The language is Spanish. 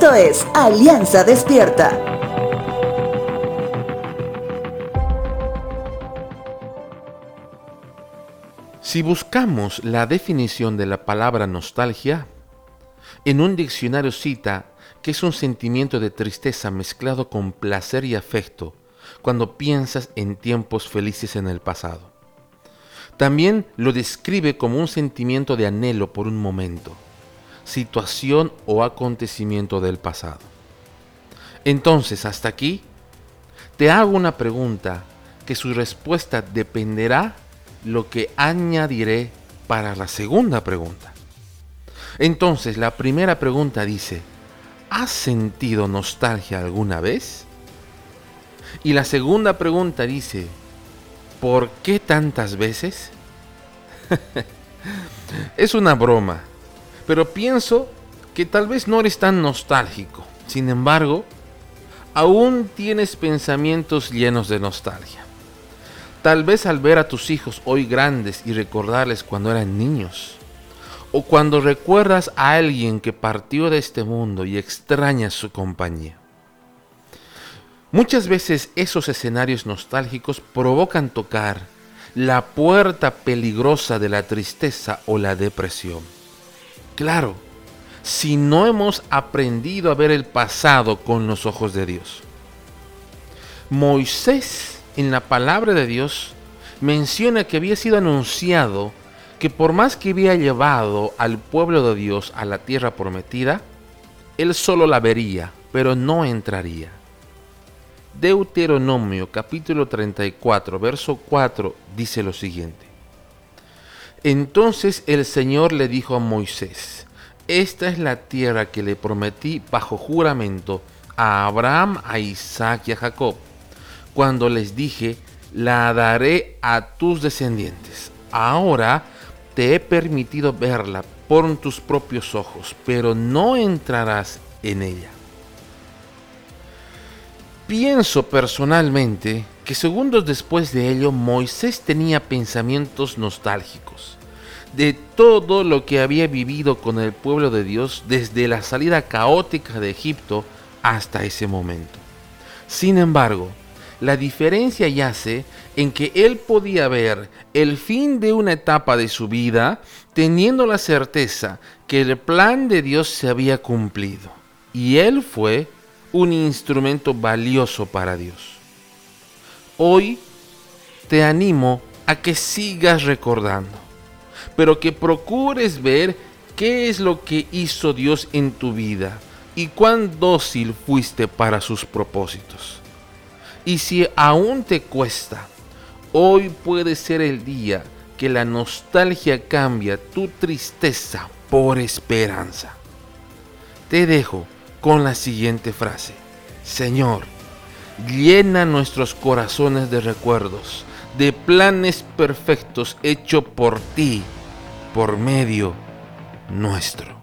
Esto es Alianza Despierta. Si buscamos la definición de la palabra nostalgia, en un diccionario cita que es un sentimiento de tristeza mezclado con placer y afecto cuando piensas en tiempos felices en el pasado. También lo describe como un sentimiento de anhelo por un momento, situación o acontecimiento del pasado. Entonces, hasta aquí, te hago una pregunta que su respuesta dependerá lo que añadiré para la segunda pregunta. Entonces, la primera pregunta dice, ¿has sentido nostalgia alguna vez? Y la segunda pregunta dice, ¿por qué tantas veces? es una broma, pero pienso que tal vez no eres tan nostálgico. Sin embargo, aún tienes pensamientos llenos de nostalgia. Tal vez al ver a tus hijos hoy grandes y recordarles cuando eran niños. O cuando recuerdas a alguien que partió de este mundo y extrañas su compañía. Muchas veces esos escenarios nostálgicos provocan tocar la puerta peligrosa de la tristeza o la depresión. Claro, si no hemos aprendido a ver el pasado con los ojos de Dios. Moisés en la palabra de Dios menciona que había sido anunciado que por más que había llevado al pueblo de Dios a la tierra prometida, él solo la vería, pero no entraría. Deuteronomio capítulo 34, verso 4 dice lo siguiente. Entonces el Señor le dijo a Moisés, esta es la tierra que le prometí bajo juramento a Abraham, a Isaac y a Jacob, cuando les dije, la daré a tus descendientes. Ahora te he permitido verla por tus propios ojos, pero no entrarás en ella. Pienso personalmente que segundos después de ello Moisés tenía pensamientos nostálgicos de todo lo que había vivido con el pueblo de Dios desde la salida caótica de Egipto hasta ese momento. Sin embargo, la diferencia yace en que él podía ver el fin de una etapa de su vida teniendo la certeza que el plan de Dios se había cumplido. Y él fue un instrumento valioso para Dios. Hoy te animo a que sigas recordando, pero que procures ver qué es lo que hizo Dios en tu vida y cuán dócil fuiste para sus propósitos. Y si aún te cuesta, hoy puede ser el día que la nostalgia cambia tu tristeza por esperanza. Te dejo con la siguiente frase. Señor, llena nuestros corazones de recuerdos, de planes perfectos hechos por ti, por medio nuestro.